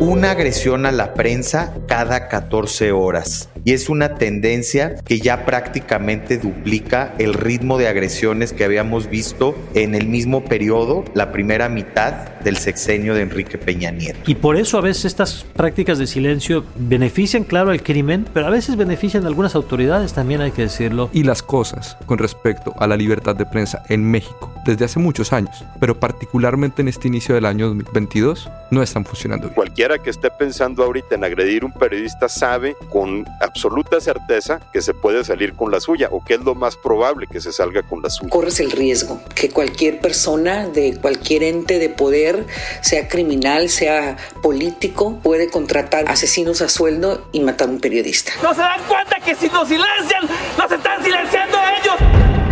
una agresión a la prensa cada 14 horas. Y es una tendencia que ya prácticamente duplica el ritmo de agresiones que habíamos visto en el mismo periodo, la primera mitad del sexenio de Enrique Peña Nieto. Y por eso a veces estas prácticas de silencio benefician, claro, al crimen, pero a veces benefician a algunas autoridades, también hay que decirlo. Y las cosas con respecto a la libertad de prensa en México desde hace muchos años, pero particularmente en este inicio del año 2022, no están funcionando bien. Cualquiera que esté pensando ahorita en agredir a un periodista sabe con absoluta certeza que se puede salir con la suya o que es lo más probable que se salga con la suya. Corres el riesgo que cualquier persona de cualquier ente de poder, sea criminal, sea político, puede contratar asesinos a sueldo y matar a un periodista. ¿No se dan cuenta que si nos silencian, nos están silenciando ellos?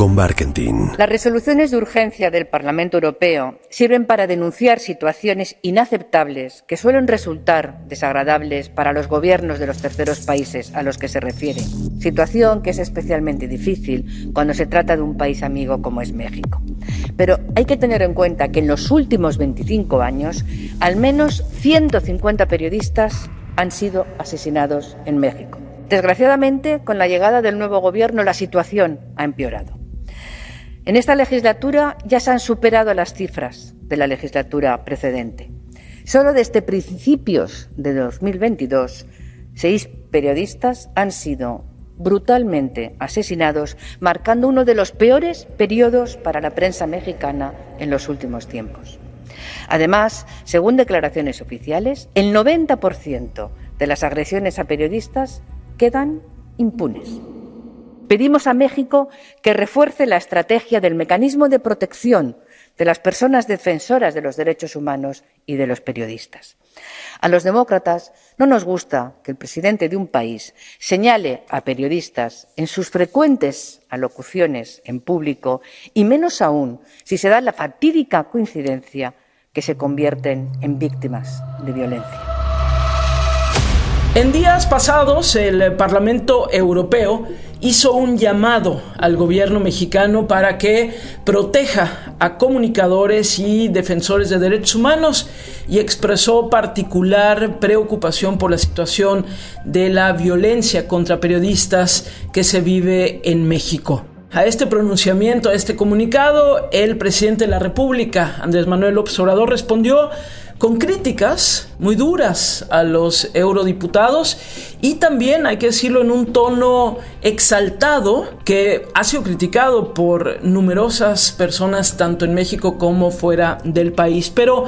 con Barkentin. Las resoluciones de urgencia del Parlamento Europeo sirven para denunciar situaciones inaceptables que suelen resultar desagradables para los gobiernos de los terceros países a los que se refiere. Situación que es especialmente difícil cuando se trata de un país amigo como es México. Pero hay que tener en cuenta que en los últimos 25 años, al menos 150 periodistas han sido asesinados en México. Desgraciadamente, con la llegada del nuevo gobierno, la situación ha empeorado. En esta legislatura ya se han superado las cifras de la legislatura precedente. Solo desde principios de 2022, seis periodistas han sido brutalmente asesinados, marcando uno de los peores periodos para la prensa mexicana en los últimos tiempos. Además, según declaraciones oficiales, el 90% de las agresiones a periodistas quedan impunes. Pedimos a México que refuerce la estrategia del mecanismo de protección de las personas defensoras de los derechos humanos y de los periodistas. A los demócratas no nos gusta que el presidente de un país señale a periodistas en sus frecuentes alocuciones en público y menos aún si se da la fatídica coincidencia que se convierten en víctimas de violencia. En días pasados, el Parlamento Europeo hizo un llamado al gobierno mexicano para que proteja a comunicadores y defensores de derechos humanos y expresó particular preocupación por la situación de la violencia contra periodistas que se vive en México. A este pronunciamiento, a este comunicado, el presidente de la República, Andrés Manuel López Obrador, respondió con críticas muy duras a los eurodiputados y también, hay que decirlo, en un tono exaltado que ha sido criticado por numerosas personas tanto en México como fuera del país. Pero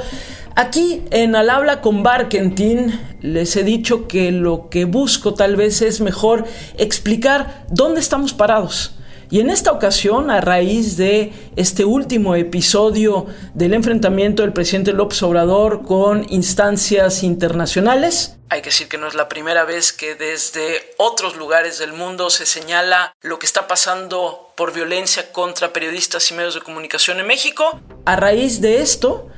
aquí en Al habla con Barkentin les he dicho que lo que busco tal vez es mejor explicar dónde estamos parados y en esta ocasión, a raíz de este último episodio del enfrentamiento del presidente López Obrador con instancias internacionales, hay que decir que no es la primera vez que desde otros lugares del mundo se señala lo que está pasando por violencia contra periodistas y medios de comunicación en México. A raíz de esto,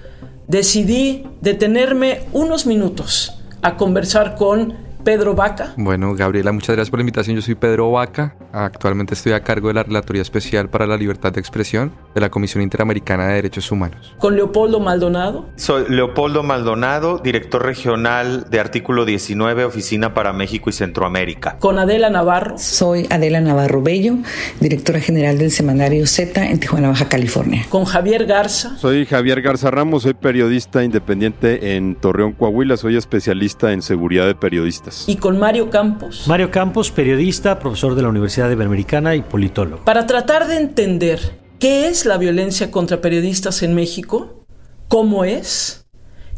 decidí detenerme unos minutos a conversar con Pedro Vaca. Bueno, Gabriela, muchas gracias por la invitación. Yo soy Pedro Vaca. Actualmente estoy a cargo de la Relatoría Especial para la Libertad de Expresión de la Comisión Interamericana de Derechos Humanos. Con Leopoldo Maldonado. Soy Leopoldo Maldonado, director regional de Artículo 19, Oficina para México y Centroamérica. Con Adela Navarro. Soy Adela Navarro Bello, directora general del semanario Z en Tijuana, Baja California. Con Javier Garza. Soy Javier Garza Ramos, soy periodista independiente en Torreón, Coahuila, soy especialista en seguridad de periodistas y con Mario Campos. Mario Campos, periodista, profesor de la Universidad Iberoamericana y politólogo. Para tratar de entender qué es la violencia contra periodistas en México, cómo es,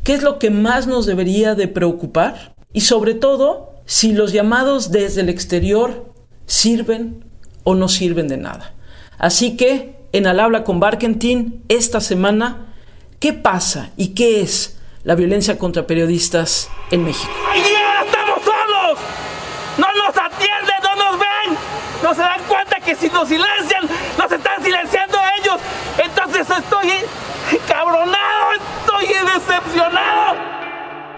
qué es lo que más nos debería de preocupar y sobre todo si los llamados desde el exterior sirven o no sirven de nada. Así que en Al habla con Barkentin esta semana, ¿qué pasa y qué es la violencia contra periodistas en México? ¿No se dan cuenta que si nos silencian, nos están silenciando ellos? Entonces estoy decepcionado.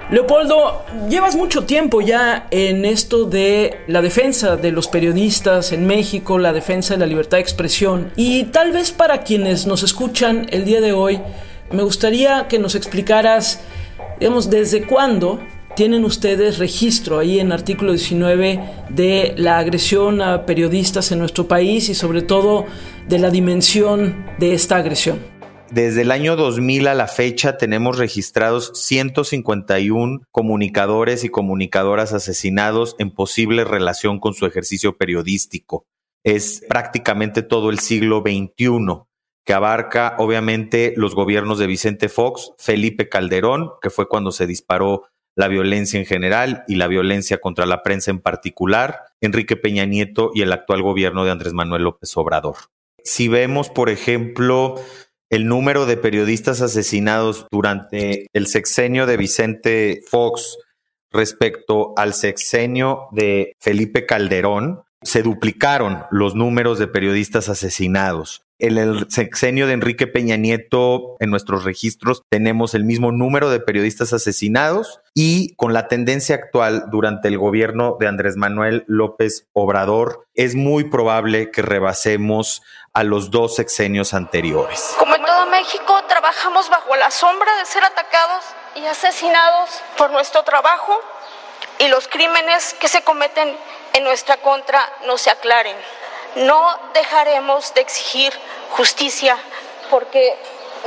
Leopoldo, llevas mucho tiempo ya en esto de la defensa de los periodistas en México, la defensa de la libertad de expresión. Y tal vez para quienes nos escuchan el día de hoy, me gustaría que nos explicaras, digamos, desde cuándo tienen ustedes registro ahí en artículo 19 de la agresión a periodistas en nuestro país y sobre todo de la dimensión de esta agresión. Desde el año 2000 a la fecha tenemos registrados 151 comunicadores y comunicadoras asesinados en posible relación con su ejercicio periodístico. Es prácticamente todo el siglo XXI que abarca obviamente los gobiernos de Vicente Fox, Felipe Calderón, que fue cuando se disparó la violencia en general y la violencia contra la prensa en particular, Enrique Peña Nieto y el actual gobierno de Andrés Manuel López Obrador. Si vemos, por ejemplo, el número de periodistas asesinados durante el sexenio de Vicente Fox respecto al sexenio de Felipe Calderón, se duplicaron los números de periodistas asesinados. En el sexenio de Enrique Peña Nieto, en nuestros registros, tenemos el mismo número de periodistas asesinados y con la tendencia actual durante el gobierno de Andrés Manuel López Obrador, es muy probable que rebasemos a los dos sexenios anteriores. Como en todo México, trabajamos bajo la sombra de ser atacados y asesinados por nuestro trabajo y los crímenes que se cometen en nuestra contra no se aclaren. No dejaremos de exigir justicia porque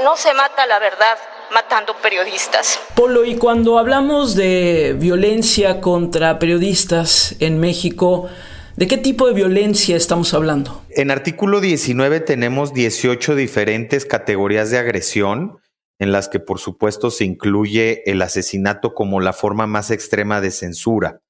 no se mata la verdad matando periodistas. Polo, y cuando hablamos de violencia contra periodistas en México, ¿de qué tipo de violencia estamos hablando? En artículo 19 tenemos 18 diferentes categorías de agresión en las que por supuesto se incluye el asesinato como la forma más extrema de censura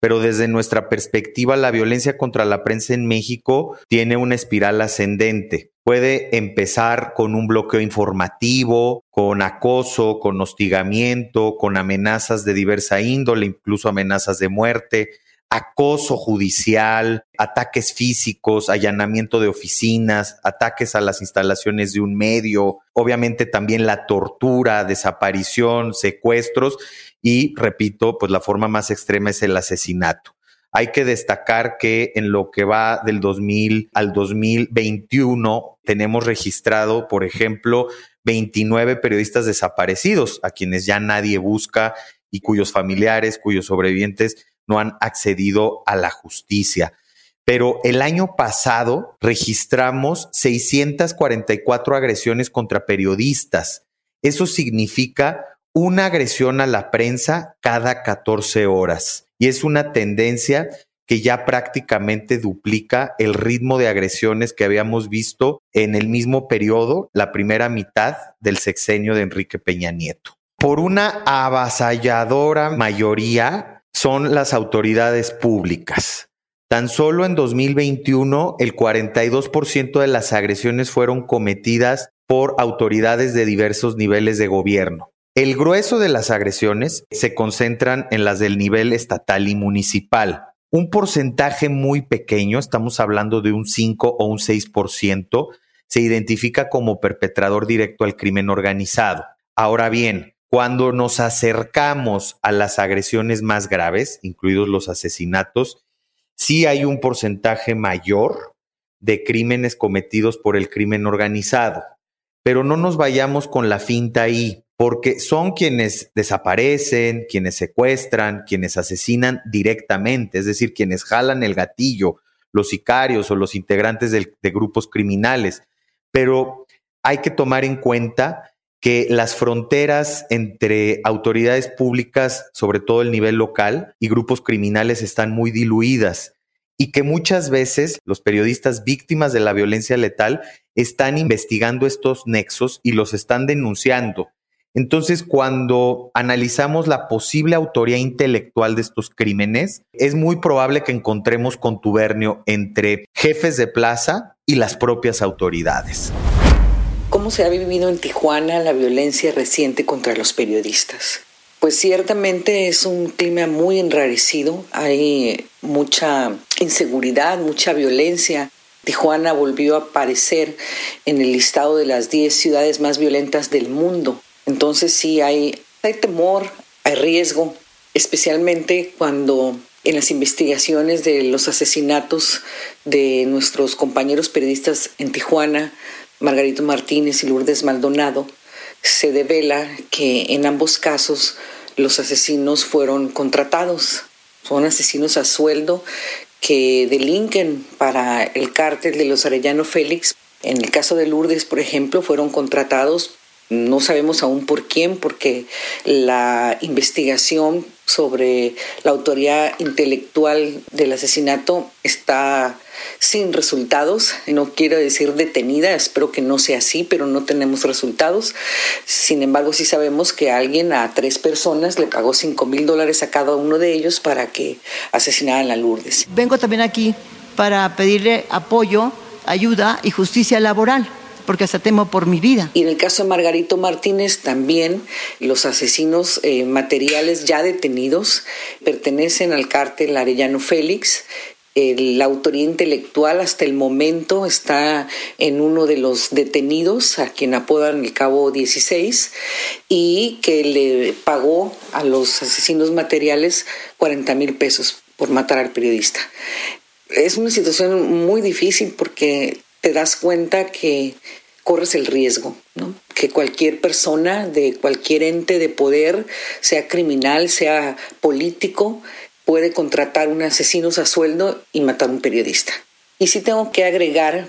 pero desde nuestra perspectiva la violencia contra la prensa en México tiene una espiral ascendente. Puede empezar con un bloqueo informativo, con acoso, con hostigamiento, con amenazas de diversa índole, incluso amenazas de muerte, acoso judicial, ataques físicos, allanamiento de oficinas, ataques a las instalaciones de un medio, obviamente también la tortura, desaparición, secuestros y, repito, pues la forma más extrema es el asesinato. Hay que destacar que en lo que va del 2000 al 2021 tenemos registrado, por ejemplo, 29 periodistas desaparecidos, a quienes ya nadie busca y cuyos familiares, cuyos sobrevivientes no han accedido a la justicia. Pero el año pasado registramos 644 agresiones contra periodistas. Eso significa una agresión a la prensa cada 14 horas. Y es una tendencia que ya prácticamente duplica el ritmo de agresiones que habíamos visto en el mismo periodo, la primera mitad del sexenio de Enrique Peña Nieto. Por una avasalladora mayoría, son las autoridades públicas. Tan solo en 2021 el 42% de las agresiones fueron cometidas por autoridades de diversos niveles de gobierno. El grueso de las agresiones se concentran en las del nivel estatal y municipal. Un porcentaje muy pequeño, estamos hablando de un 5 o un 6%, se identifica como perpetrador directo al crimen organizado. Ahora bien, cuando nos acercamos a las agresiones más graves, incluidos los asesinatos, sí hay un porcentaje mayor de crímenes cometidos por el crimen organizado. Pero no nos vayamos con la finta ahí, porque son quienes desaparecen, quienes secuestran, quienes asesinan directamente, es decir, quienes jalan el gatillo, los sicarios o los integrantes de, grupos criminales. Pero hay que tomar en cuenta que las fronteras entre autoridades públicas, sobre todo el nivel local, y grupos criminales están muy diluidas y que muchas veces los periodistas víctimas de la violencia letal están investigando estos nexos y los están denunciando. Entonces, cuando analizamos la posible autoría intelectual de estos crímenes, es muy probable que encontremos contubernio entre jefes de plaza y las propias autoridades. ¿Cómo se ha vivido en Tijuana la violencia reciente contra los periodistas? Pues ciertamente es un clima muy enrarecido, hay mucha inseguridad, mucha violencia. Tijuana volvió a aparecer en el listado de las 10 ciudades más violentas del mundo. Entonces sí hay, hay temor, hay riesgo, especialmente cuando en las investigaciones de los asesinatos de nuestros compañeros periodistas en Tijuana, Margarito Martínez y Lourdes Maldonado, se devela que en ambos casos los asesinos fueron contratados, son asesinos a sueldo que delinquen para el cártel de los Arellano Félix. En el caso de Lourdes, por ejemplo, fueron contratados no sabemos aún por quién, porque la investigación sobre la autoría intelectual del asesinato está sin resultados. No quiero decir detenida, espero que no sea así, pero no tenemos resultados. Sin embargo, sí sabemos que alguien a tres personas le pagó 5 mil dólares a cada uno de ellos para que asesinaran a Lourdes. Vengo también aquí para pedirle apoyo, ayuda y justicia laboral porque hasta temo por mi vida. Y en el caso de Margarito Martínez también los asesinos eh, materiales ya detenidos pertenecen al cártel Arellano Félix. la autoría intelectual hasta el momento está en uno de los detenidos, a quien apodan el cabo 16, y que le pagó a los asesinos materiales 40 mil pesos por matar al periodista. Es una situación muy difícil porque te das cuenta que corres el riesgo, ¿no? que cualquier persona de cualquier ente de poder, sea criminal, sea político, puede contratar un asesino a sueldo y matar a un periodista. Y sí tengo que agregar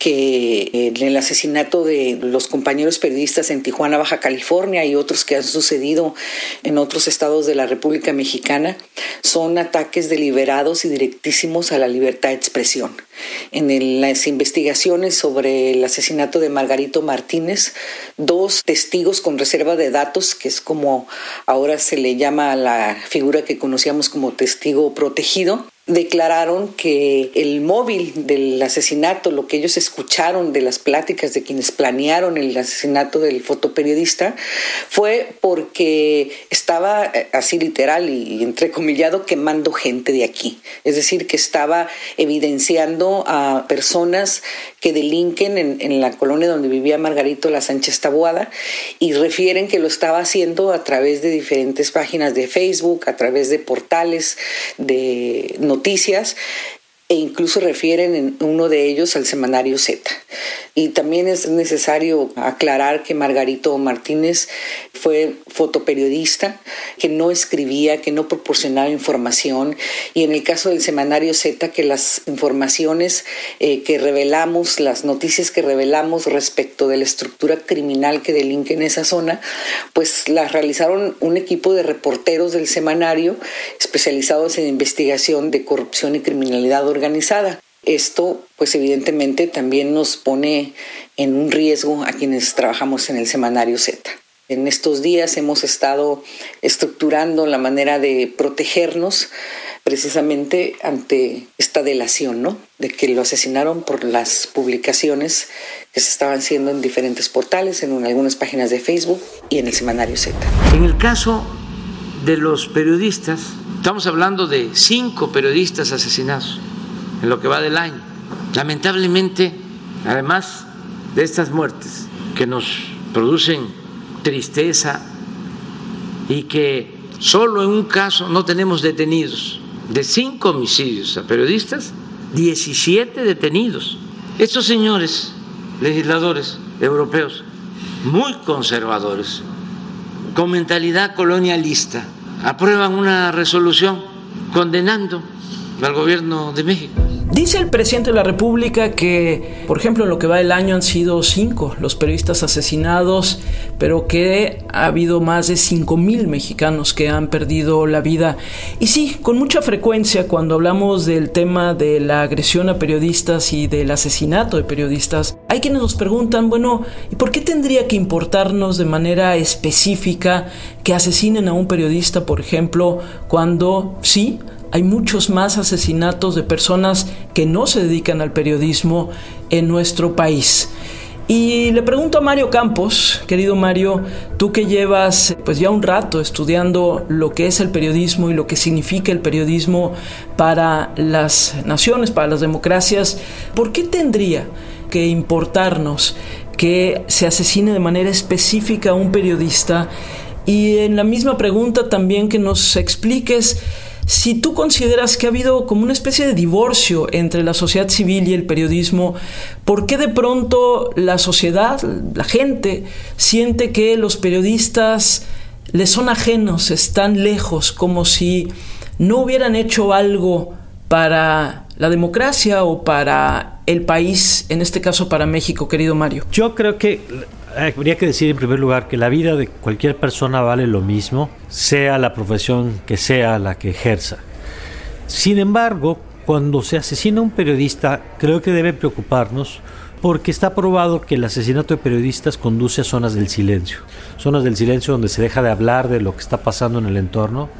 que en el asesinato de los compañeros periodistas en Tijuana, Baja California y otros que han sucedido en otros estados de la República Mexicana son ataques deliberados y directísimos a la libertad de expresión. En las investigaciones sobre el asesinato de Margarito Martínez, dos testigos con reserva de datos, que es como ahora se le llama a la figura que conocíamos como testigo protegido, declararon que el móvil del asesinato, lo que ellos escucharon de las pláticas de quienes planearon el asesinato del fotoperiodista, fue porque estaba eh, así literal y entrecomillado quemando gente de aquí. Es decir, que estaba evidenciando a personas que delinquen en, la colonia donde vivía Margarito La Sánchez Taboada y refieren que lo estaba haciendo a través de diferentes páginas de Facebook, a través de portales de noticias noticias e incluso refieren en uno de ellos al semanario Z. Y también es necesario aclarar que Margarito Martínez fue fotoperiodista, que no escribía, que no proporcionaba información. Y en el caso del semanario Z, que las informaciones eh, que revelamos, las noticias que revelamos respecto de la estructura criminal que delinque en esa zona, pues las realizaron un equipo de reporteros del semanario especializados en investigación de corrupción y criminalidad organizada. Esto, pues evidentemente, también nos pone en un riesgo a quienes trabajamos en el semanario Z. En estos días hemos estado estructurando la manera de protegernos precisamente ante esta delación, ¿no? De que lo asesinaron por las publicaciones que se estaban haciendo en diferentes portales, en algunas páginas de Facebook y en el semanario Z. En el caso de los periodistas, estamos hablando de cinco periodistas asesinados en lo que va del año. Lamentablemente, además de estas muertes que nos producen tristeza y que solo en un caso no tenemos detenidos, de cinco homicidios a periodistas, 17 detenidos. Estos señores legisladores europeos, muy conservadores, con mentalidad colonialista, aprueban una resolución condenando al gobierno de México. Dice el presidente de la República que, por ejemplo, en lo que va del año han sido cinco los periodistas asesinados, pero que ha habido más de cinco mil mexicanos que han perdido la vida. Y sí, con mucha frecuencia cuando hablamos del tema de la agresión a periodistas y del asesinato de periodistas, hay quienes nos preguntan, bueno, ¿y por qué tendría que importarnos de manera específica que asesinen a un periodista, por ejemplo, cuando sí, hay muchos más asesinatos de personas que no se dedican al periodismo en nuestro país. Y le pregunto a Mario Campos, querido Mario, tú que llevas pues ya un rato estudiando lo que es el periodismo y lo que significa el periodismo para las naciones, para las democracias, ¿por qué tendría que importarnos que se asesine de manera específica a un periodista y en la misma pregunta también que nos expliques si tú consideras que ha habido como una especie de divorcio entre la sociedad civil y el periodismo, ¿por qué de pronto la sociedad, la gente, siente que los periodistas les son ajenos, están lejos, como si no hubieran hecho algo para la democracia o para el país, en este caso para México, querido Mario? Yo creo que habría que decir en primer lugar que la vida de cualquier persona vale lo mismo, sea la profesión que sea la que ejerza. Sin embargo, cuando se asesina un periodista, creo que debe preocuparnos porque está probado que el asesinato de periodistas conduce a zonas del silencio, zonas del silencio donde se deja de hablar de lo que está pasando en el entorno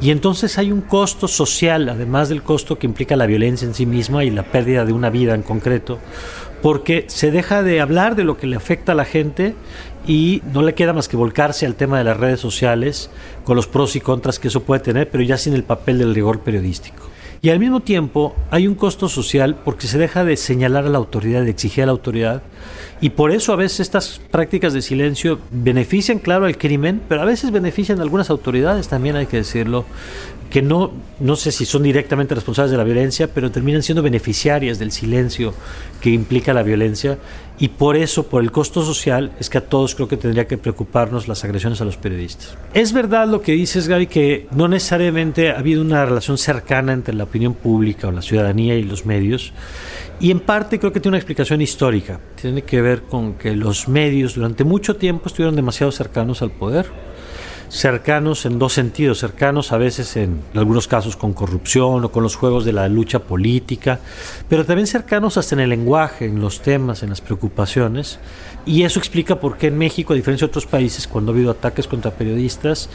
y entonces hay un costo social, además del costo que implica la violencia en sí misma y la pérdida de una vida en concreto, porque se deja de hablar de lo que le afecta a la gente y no le queda más que volcarse al tema de las redes sociales con los pros y contras que eso puede tener, pero ya sin el papel del rigor periodístico. Y al mismo tiempo hay un costo social porque se deja de señalar a la autoridad, de exigir a la autoridad, y por eso a veces estas prácticas de silencio benefician, claro, al crimen, pero a veces benefician a algunas autoridades, también hay que decirlo, que no, no sé si son directamente responsables de la violencia, pero terminan siendo beneficiarias del silencio que implica la violencia y por eso, por el costo social, es que a todos creo que tendría que preocuparnos las agresiones a los periodistas. Es verdad lo que dices, Gaby, que no necesariamente ha habido una relación cercana entre la opinión pública o la ciudadanía y los medios y en parte creo que tiene una explicación histórica. Tiene que ver con que los medios durante mucho tiempo estuvieron demasiado cercanos al poder cercanos en dos sentidos, cercanos a veces en algunos casos con corrupción o con los juegos de la lucha política, pero también cercanos hasta en el lenguaje, en los temas, en las preocupaciones. Y eso explica por qué en México, a diferencia de otros países, cuando ha habido ataques contra periodistas,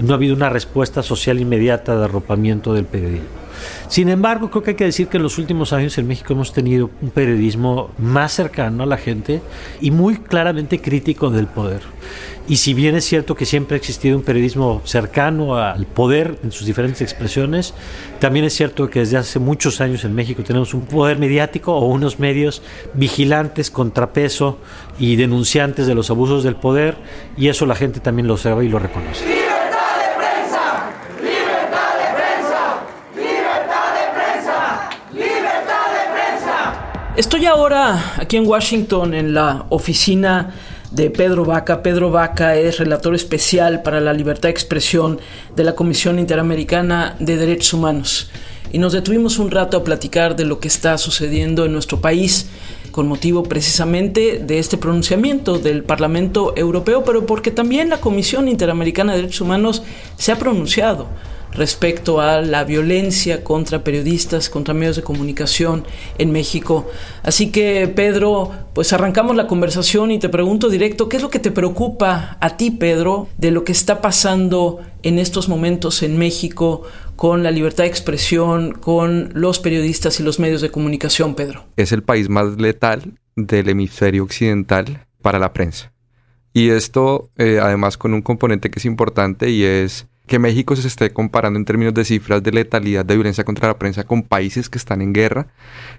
no ha habido una respuesta social inmediata de arropamiento del periodismo. Sin embargo, creo que hay que decir que en los últimos años en México hemos tenido un periodismo más cercano a la gente y muy claramente crítico del poder. Y si bien es cierto que siempre ha existido un periodismo cercano al poder en sus diferentes expresiones, también es cierto que desde hace muchos años en México tenemos un poder mediático o unos medios vigilantes, contrapeso y denunciantes de los abusos del poder, y eso la gente también lo sabe y lo reconoce. Estoy ahora aquí en Washington en la oficina de Pedro Vaca. Pedro Vaca es relator especial para la libertad de expresión de la Comisión Interamericana de Derechos Humanos. Y nos detuvimos un rato a platicar de lo que está sucediendo en nuestro país con motivo precisamente de este pronunciamiento del Parlamento Europeo, pero porque también la Comisión Interamericana de Derechos Humanos se ha pronunciado respecto a la violencia contra periodistas, contra medios de comunicación en México. Así que, Pedro, pues arrancamos la conversación y te pregunto directo, ¿qué es lo que te preocupa a ti, Pedro, de lo que está pasando en estos momentos en México con la libertad de expresión, con los periodistas y los medios de comunicación, Pedro? Es el país más letal del hemisferio occidental para la prensa. Y esto, eh, además, con un componente que es importante y es que México se esté comparando en términos de cifras de letalidad de violencia contra la prensa con países que están en guerra,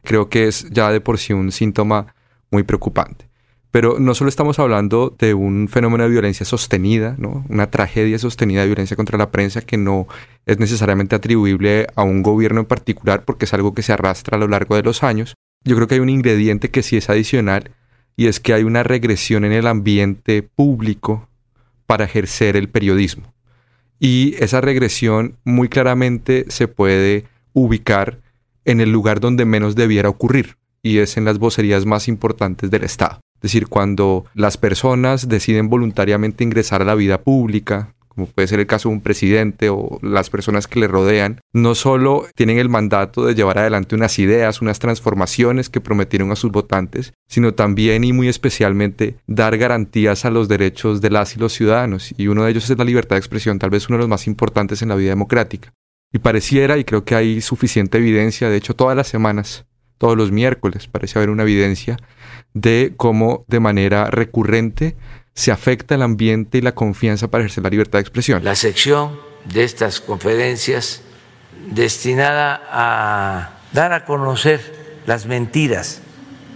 creo que es ya de por sí un síntoma muy preocupante. Pero no solo estamos hablando de un fenómeno de violencia sostenida, ¿no? una tragedia sostenida de violencia contra la prensa que no es necesariamente atribuible a un gobierno en particular porque es algo que se arrastra a lo largo de los años. Yo creo que hay un ingrediente que sí es adicional y es que hay una regresión en el ambiente público para ejercer el periodismo. Y esa regresión muy claramente se puede ubicar en el lugar donde menos debiera ocurrir, y es en las vocerías más importantes del Estado. Es decir, cuando las personas deciden voluntariamente ingresar a la vida pública, como puede ser el caso de un presidente o las personas que le rodean, no solo tienen el mandato de llevar adelante unas ideas, unas transformaciones que prometieron a sus votantes, sino también y muy especialmente dar garantías a los derechos de las y los ciudadanos. Y uno de ellos es la libertad de expresión, tal vez uno de los más importantes en la vida democrática. Y pareciera, y creo que hay suficiente evidencia, de hecho todas las semanas, todos los miércoles parece haber una evidencia de cómo de manera recurrente se afecta el ambiente y la confianza para ejercer la libertad de expresión. La sección de estas conferencias destinada a dar a conocer las mentiras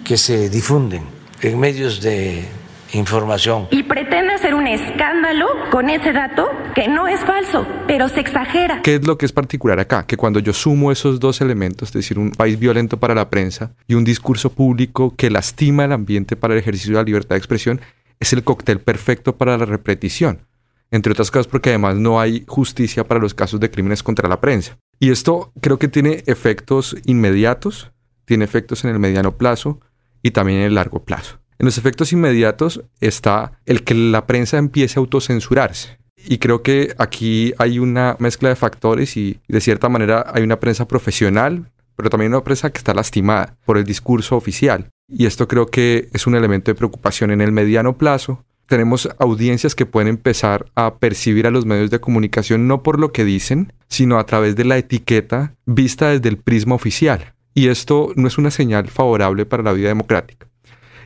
que se difunden en medios de información. Y pretende hacer un escándalo con ese dato que no es falso, pero se exagera. ¿Qué es lo que es particular acá? Que cuando yo sumo esos dos elementos, es decir, un país violento para la prensa y un discurso público que lastima el ambiente para el ejercicio de la libertad de expresión, es el cóctel perfecto para la repetición. Entre otras cosas porque además no hay justicia para los casos de crímenes contra la prensa. Y esto creo que tiene efectos inmediatos, tiene efectos en el mediano plazo y también en el largo plazo. En los efectos inmediatos está el que la prensa empiece a autocensurarse. Y creo que aquí hay una mezcla de factores y de cierta manera hay una prensa profesional, pero también una prensa que está lastimada por el discurso oficial. Y esto creo que es un elemento de preocupación en el mediano plazo. Tenemos audiencias que pueden empezar a percibir a los medios de comunicación no por lo que dicen, sino a través de la etiqueta vista desde el prisma oficial. Y esto no es una señal favorable para la vida democrática.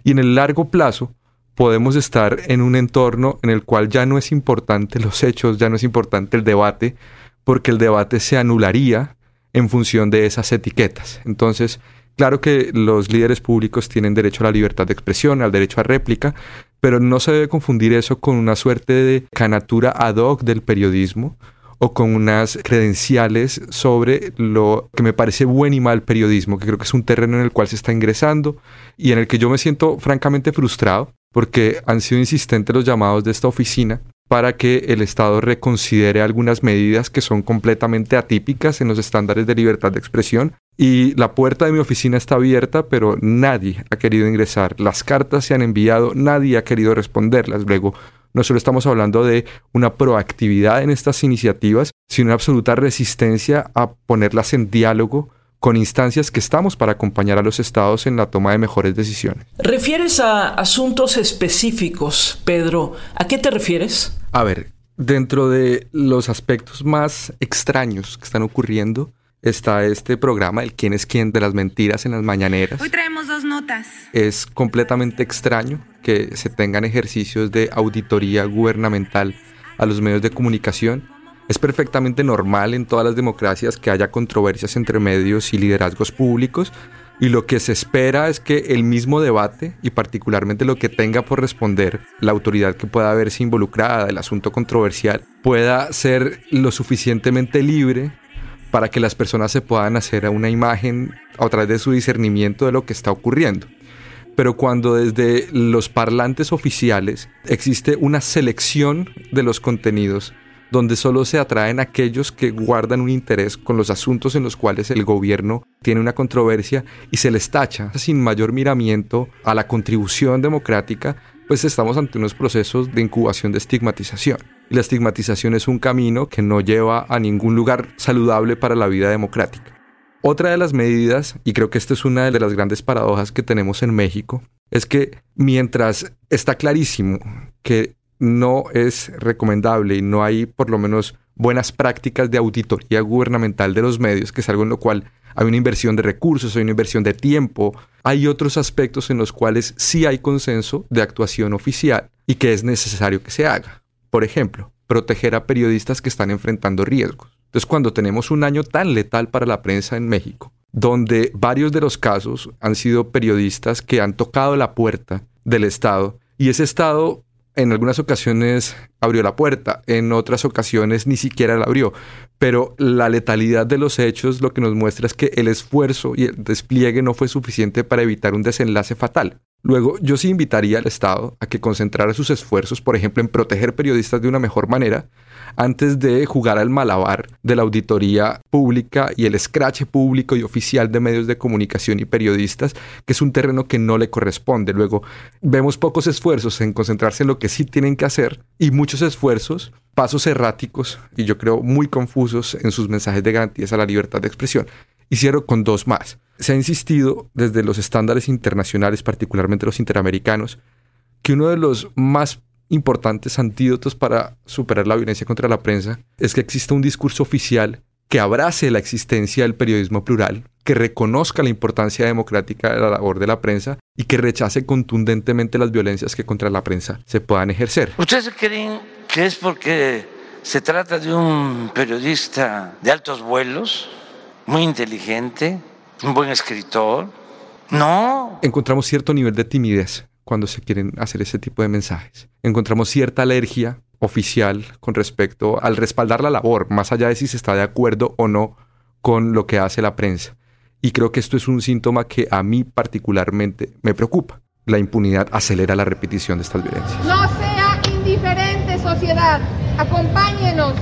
Y en el largo plazo podemos estar en un entorno en el cual ya no es importante los hechos, ya no es importante el debate, porque el debate se anularía en función de esas etiquetas. Entonces, claro que los líderes públicos tienen derecho a la libertad de expresión, al derecho a réplica, pero no se debe confundir eso con una suerte de canatura ad hoc del periodismo o con unas credenciales sobre lo que me parece buen y mal periodismo, que creo que es un terreno en el cual se está ingresando y en el que yo me siento francamente frustrado porque han sido insistentes los llamados de esta oficina para que el Estado reconsidere algunas medidas que son completamente atípicas en los estándares de libertad de expresión. Y la puerta de mi oficina está abierta, pero nadie ha querido ingresar. Las cartas se han enviado, nadie ha querido responderlas. Luego, no solo estamos hablando de una proactividad en estas iniciativas, sino una absoluta resistencia a ponerlas en diálogo con instancias que estamos para acompañar a los estados en la toma de mejores decisiones. ¿Refieres a asuntos específicos, Pedro? ¿A qué te refieres? A ver, dentro de los aspectos más extraños que están ocurriendo, está este programa, el quién es quién de las mentiras en las mañaneras. Hoy traemos dos notas. Es completamente extraño que se tengan ejercicios de auditoría gubernamental a los medios de comunicación. Es perfectamente normal en todas las democracias que haya controversias entre medios y liderazgos públicos y lo que se espera es que el mismo debate y particularmente lo que tenga por responder la autoridad que pueda verse involucrada del asunto controversial pueda ser lo suficientemente libre para que las personas se puedan hacer una imagen a través de su discernimiento de lo que está ocurriendo. Pero cuando desde los parlantes oficiales existe una selección de los contenidos, donde solo se atraen aquellos que guardan un interés con los asuntos en los cuales el gobierno tiene una controversia y se les tacha sin mayor miramiento a la contribución democrática, pues estamos ante unos procesos de incubación de estigmatización. Y la estigmatización es un camino que no lleva a ningún lugar saludable para la vida democrática. Otra de las medidas, y creo que esta es una de las grandes paradojas que tenemos en México, es que mientras está clarísimo que no es recomendable y no hay por lo menos buenas prácticas de auditoría gubernamental de los medios, que es algo en lo cual hay una inversión de recursos, hay una inversión de tiempo, hay otros aspectos en los cuales sí hay consenso de actuación oficial y que es necesario que se haga. Por ejemplo, proteger a periodistas que están enfrentando riesgos. Entonces, cuando tenemos un año tan letal para la prensa en México, donde varios de los casos han sido periodistas que han tocado la puerta del Estado y ese Estado en algunas ocasiones abrió la puerta, en otras ocasiones ni siquiera la abrió. Pero la letalidad de los hechos lo que nos muestra es que el esfuerzo y el despliegue no fue suficiente para evitar un desenlace fatal. Luego, yo sí invitaría al Estado a que concentrara sus esfuerzos, por ejemplo, en proteger periodistas de una mejor manera, antes de jugar al malabar de la auditoría pública y el escrache público y oficial de medios de comunicación y periodistas, que es un terreno que no le corresponde. Luego, vemos pocos esfuerzos en concentrarse en lo que sí tienen que hacer y muchos esfuerzos, pasos erráticos y yo creo muy confusos en sus mensajes de garantías a la libertad de expresión. Y cierro con dos más. Se ha insistido desde los estándares internacionales, particularmente los interamericanos, que uno de los más importantes antídotos para superar la violencia contra la prensa es que exista un discurso oficial que abrace la existencia del periodismo plural, que reconozca la importancia democrática de la labor de la prensa y que rechace contundentemente las violencias que contra la prensa se puedan ejercer. ¿Ustedes creen que es porque se trata de un periodista de altos vuelos, muy inteligente, un buen escritor? No. Encontramos cierto nivel de timidez cuando se quieren hacer ese tipo de mensajes. Encontramos cierta alergia oficial con respecto al respaldar la labor, más allá de si se está de acuerdo o no con lo que hace la prensa. Y creo que esto es un síntoma que a mí particularmente me preocupa. La impunidad acelera la repetición de estas violencias. No sea indiferente sociedad, acompáñenos.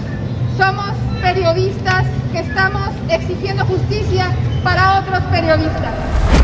Somos periodistas que estamos exigiendo justicia para otros periodistas.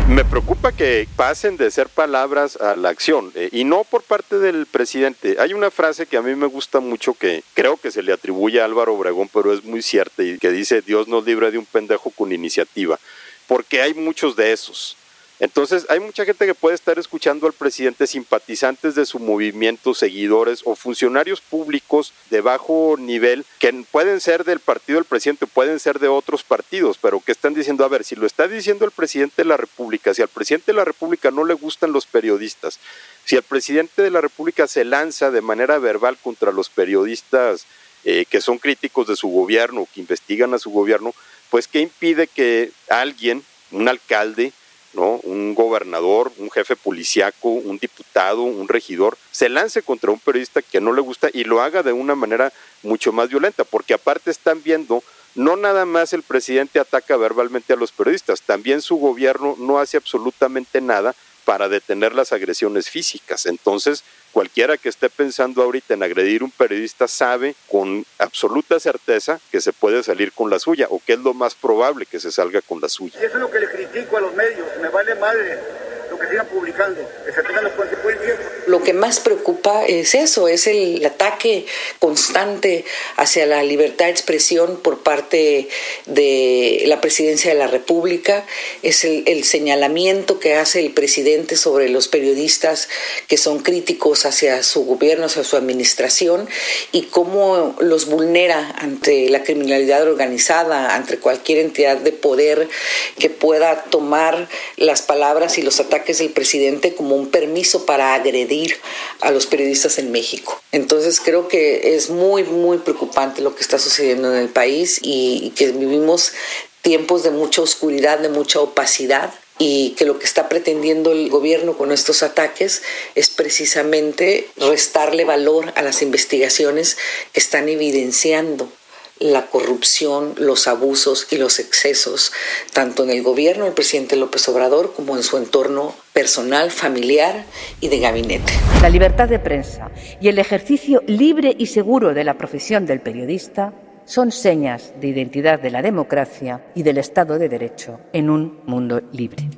Me preocupa que pasen de ser palabras a la acción eh, y no por parte del presidente. Hay una frase que a mí me gusta mucho que creo que se le atribuye a Álvaro Obregón, pero es muy cierta y que dice Dios nos libre de un pendejo con iniciativa, porque hay muchos de esos. Entonces, hay mucha gente que puede estar escuchando al presidente, simpatizantes de su movimiento, seguidores o funcionarios públicos de bajo nivel, que pueden ser del partido del presidente, pueden ser de otros partidos, pero que están diciendo, a ver, si lo está diciendo el presidente de la República, si al presidente de la República no le gustan los periodistas, si el presidente de la República se lanza de manera verbal contra los periodistas eh, que son críticos de su gobierno, que investigan a su gobierno, pues ¿qué impide que alguien, un alcalde, ¿no? Un gobernador, un jefe policiaco, un diputado, un regidor, se lance contra un periodista que no le gusta y lo haga de una manera mucho más violenta, porque aparte están viendo no nada más el presidente ataca verbalmente a los periodistas, también su gobierno no hace absolutamente nada para detener las agresiones físicas. Entonces, cualquiera que esté pensando ahorita en agredir un periodista sabe con absoluta certeza que se puede salir con la suya o que es lo más probable que se salga con la suya. Y eso es lo que le critico a los medios, me vale madre lo que sigan publicando, que se tengan las consecuencias. Lo que más preocupa es eso, es el ataque constante hacia la libertad de expresión por parte de la presidencia de la República, es el, el señalamiento que hace el presidente sobre los periodistas que son críticos hacia su gobierno, hacia su administración y cómo los vulnera ante la criminalidad organizada, ante cualquier entidad de poder que pueda tomar las palabras y los ataques del presidente como un permiso para agredir a los periodistas en México. Entonces creo que es muy, muy preocupante lo que está sucediendo en el país y que vivimos tiempos de mucha oscuridad, de mucha opacidad y que lo que está pretendiendo el gobierno con estos ataques es precisamente restarle valor a las investigaciones que están evidenciando la corrupción, los abusos y los excesos, tanto en el gobierno del presidente López Obrador como en su entorno personal, familiar y de gabinete. La libertad de prensa y el ejercicio libre y seguro de la profesión del periodista son señas de identidad de la democracia y del Estado de Derecho en un mundo libre.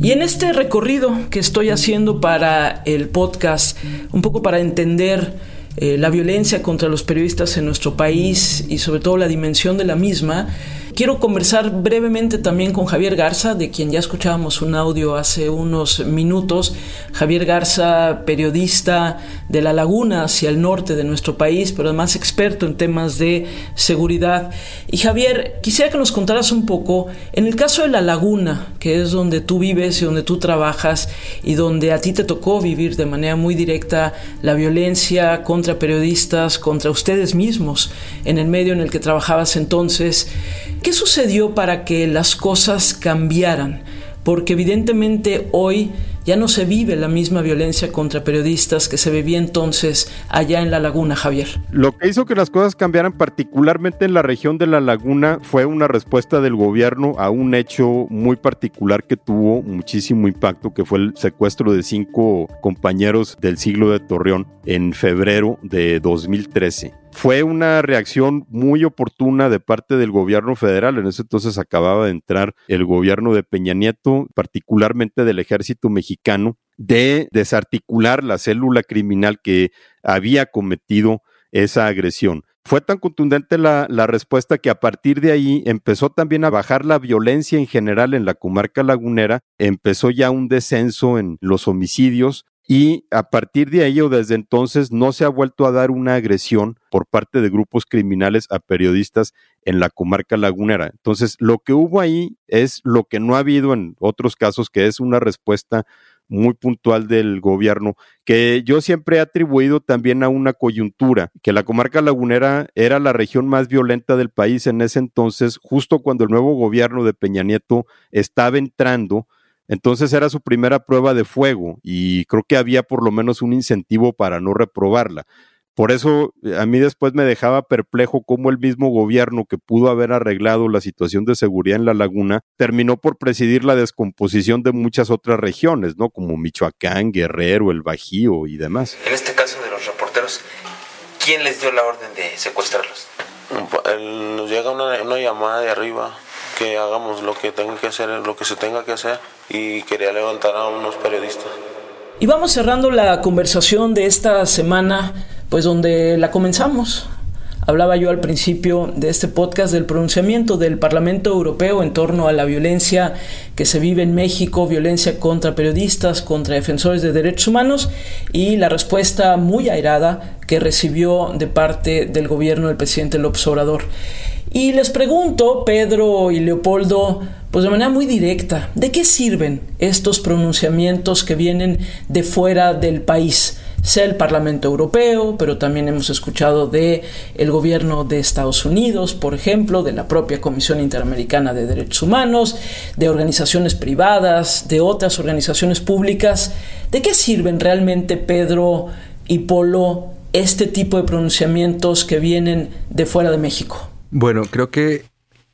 Y en este recorrido que estoy haciendo para el podcast, un poco para entender eh, la violencia contra los periodistas en nuestro país y sobre todo la dimensión de la misma, Quiero conversar brevemente también con Javier Garza, de quien ya escuchábamos un audio hace unos minutos. Javier Garza, periodista de La Laguna hacia el norte de nuestro país, pero además experto en temas de seguridad. Y Javier, quisiera que nos contaras un poco, en el caso de La Laguna, que es donde tú vives y donde tú trabajas y donde a ti te tocó vivir de manera muy directa la violencia contra periodistas, contra ustedes mismos, en el medio en el que trabajabas entonces. ¿Qué sucedió para que las cosas cambiaran? Porque evidentemente hoy ya no se vive la misma violencia contra periodistas que se vivía entonces allá en la laguna, Javier. Lo que hizo que las cosas cambiaran particularmente en la región de la laguna fue una respuesta del gobierno a un hecho muy particular que tuvo muchísimo impacto, que fue el secuestro de cinco compañeros del siglo de Torreón en febrero de 2013 fue una reacción muy oportuna de parte del gobierno federal. En ese entonces acababa de entrar el gobierno de Peña Nieto, particularmente del ejército mexicano, de desarticular la célula criminal que había cometido esa agresión. Fue tan contundente la, la, respuesta que a partir de ahí empezó también a bajar la violencia en general en la comarca lagunera, empezó ya un descenso en los homicidios, y a partir de ahí o desde entonces no se ha vuelto a dar una agresión por parte de grupos criminales a periodistas en la comarca lagunera. Entonces, lo que hubo ahí es lo que no ha habido en otros casos, que es una respuesta muy puntual del gobierno, que yo siempre he atribuido también a una coyuntura, que la comarca lagunera era la región más violenta del país en ese entonces, justo cuando el nuevo gobierno de Peña Nieto estaba entrando Entonces era su primera prueba de fuego y creo que había por lo menos un incentivo para no reprobarla. Por eso eh, a mí después me dejaba perplejo cómo el mismo gobierno que pudo haber arreglado la situación de seguridad en la laguna terminó por presidir la descomposición de muchas otras regiones, ¿no? Como Michoacán, Guerrero, el Bajío y demás. En este caso de los reporteros, ¿quién les dio la orden de secuestrarlos? Nos llega una, una llamada de arriba que hagamos lo que tenga que hacer, lo que se tenga que hacer y quería levantar a unos periodistas. Y vamos cerrando la conversación de esta semana, pues donde la comenzamos. Hablaba yo al principio de este podcast del pronunciamiento del Parlamento Europeo en torno a la violencia que se vive en México, violencia contra periodistas, contra defensores de derechos humanos y la respuesta muy airada que recibió de parte del gobierno del presidente López Obrador. Y les pregunto, Pedro y Leopoldo, pues de manera muy directa, ¿de qué sirven estos pronunciamientos que vienen de fuera del país? Sea el Parlamento Europeo, pero también hemos escuchado de el gobierno de Estados Unidos, por ejemplo, de la propia Comisión Interamericana de Derechos Humanos, de organizaciones privadas, de otras organizaciones públicas. ¿De qué sirven realmente, Pedro y Polo, este tipo de pronunciamientos que vienen de fuera de México? Bueno, creo que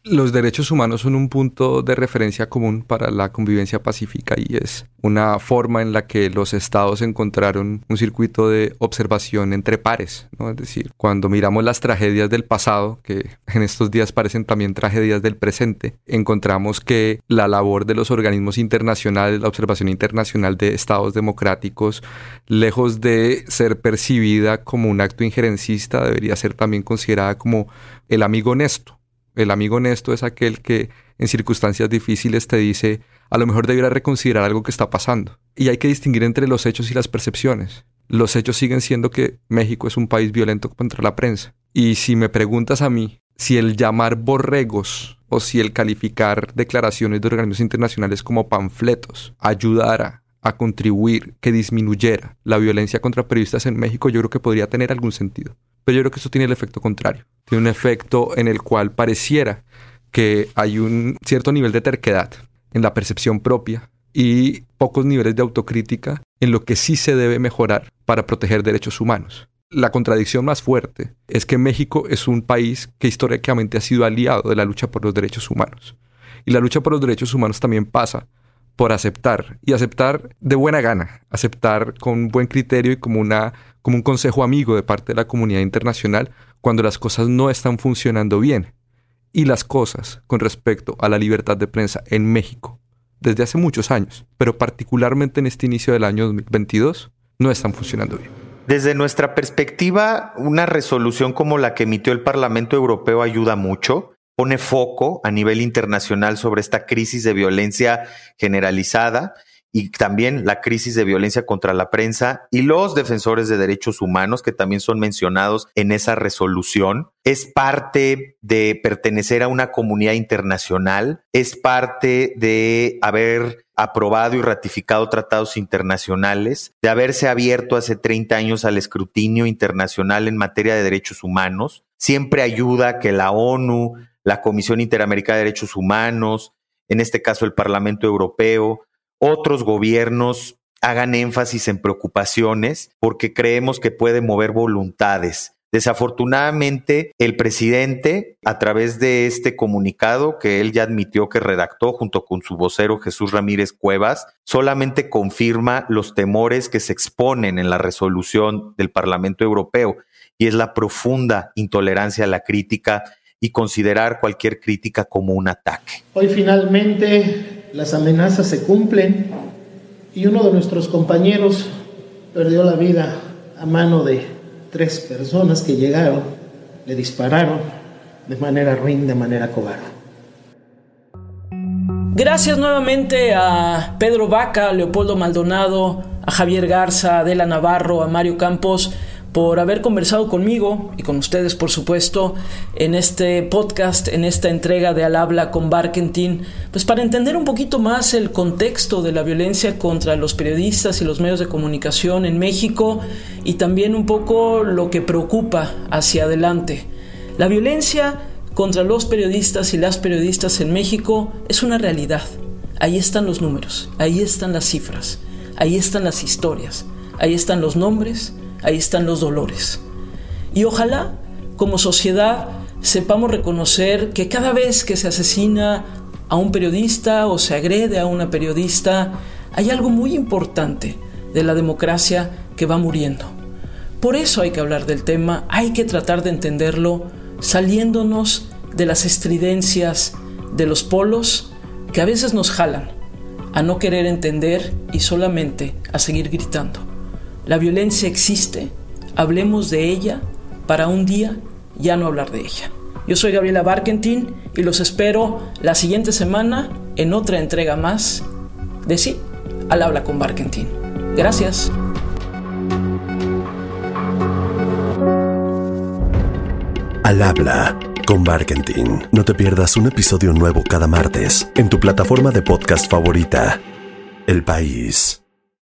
los derechos humanos son un punto de referencia común para la convivencia pacífica y es una forma en la que los estados encontraron un circuito de observación entre pares, ¿no? Es decir, cuando miramos las tragedias del pasado, que en estos días parecen también tragedias del presente, encontramos que la labor de los organismos internacionales, la observación internacional de estados democráticos, lejos de ser percibida como un acto injerencista, debería ser también considerada como el amigo honesto el amigo honesto es aquel que en circunstancias difíciles te dice, a lo mejor debiera reconsiderar algo que está pasando. Y hay que distinguir entre los hechos y las percepciones. Los hechos siguen siendo que México es un país violento contra la prensa. Y si me preguntas a mí si el llamar borregos o si el calificar declaraciones de organismos internacionales como panfletos ayudara a contribuir, que disminuyera la violencia contra periodistas en México, yo creo que podría tener algún sentido. Pero yo creo que eso tiene el efecto contrario. Tiene un efecto en el cual pareciera que hay un cierto nivel de terquedad en la percepción propia y pocos niveles de autocrítica en lo que sí se debe mejorar para proteger derechos humanos. La contradicción más fuerte es que México es un país que históricamente ha sido aliado de la lucha por los derechos humanos. Y la lucha por los derechos humanos también pasa por aceptar y aceptar de buena gana, aceptar con buen criterio y como, una, como un consejo amigo de parte de la comunidad internacional cuando las cosas no están funcionando bien. Y las cosas con respecto a la libertad de prensa en México desde hace muchos años, pero particularmente en este inicio del año 2022, no están funcionando bien. Desde nuestra perspectiva, una resolución como la que emitió el Parlamento Europeo ayuda mucho pone foco a nivel internacional sobre esta crisis de violencia generalizada y también la crisis de violencia contra la prensa y los defensores de derechos humanos que también son mencionados en esa resolución. Es parte de pertenecer a una comunidad internacional, es parte de haber aprobado y ratificado tratados internacionales, de haberse abierto hace 30 años al escrutinio internacional en materia de derechos humanos. Siempre ayuda que la ONU, la Comisión Interamericana de Derechos Humanos, en este caso el Parlamento Europeo, otros gobiernos hagan énfasis en preocupaciones porque creemos que puede mover voluntades. Desafortunadamente, el presidente, a través de este comunicado que él ya admitió que redactó junto con su vocero Jesús Ramírez Cuevas, solamente confirma los temores que se exponen en la resolución del Parlamento Europeo y es la profunda intolerancia a la crítica y considerar cualquier crítica como un ataque. Hoy finalmente las amenazas se cumplen y uno de nuestros compañeros perdió la vida a mano de tres personas que llegaron, le dispararon de manera ruin, de manera cobarde. Gracias nuevamente a Pedro Vaca, a Leopoldo Maldonado, a Javier Garza, a Adela Navarro, a Mario Campos por haber conversado conmigo y con ustedes, por supuesto, en este podcast, en esta entrega de Al habla con Barkentin, pues para entender un poquito más el contexto de la violencia contra los periodistas y los medios de comunicación en México y también un poco lo que preocupa hacia adelante. La violencia contra los periodistas y las periodistas en México es una realidad ahí están los números, ahí están las cifras, ahí están las historias, ahí están los nombres, ahí están los dolores. Y ojalá, como sociedad, sepamos reconocer que cada vez que se asesina a un periodista o se agrede a una periodista, hay algo muy importante de la democracia que va muriendo. Por eso hay que hablar del tema, hay que tratar de entenderlo saliéndonos de las estridencias de los polos que a veces nos jalan a no querer entender y solamente a seguir gritando. La violencia existe, hablemos de ella para un día ya no hablar de ella. Yo soy Gabriela Barkentin y los espero la siguiente semana en otra entrega más de Sí, al habla con Barkentin. Gracias. Al habla con Barkentin. No te pierdas un episodio nuevo cada martes en tu plataforma de podcast favorita. El País.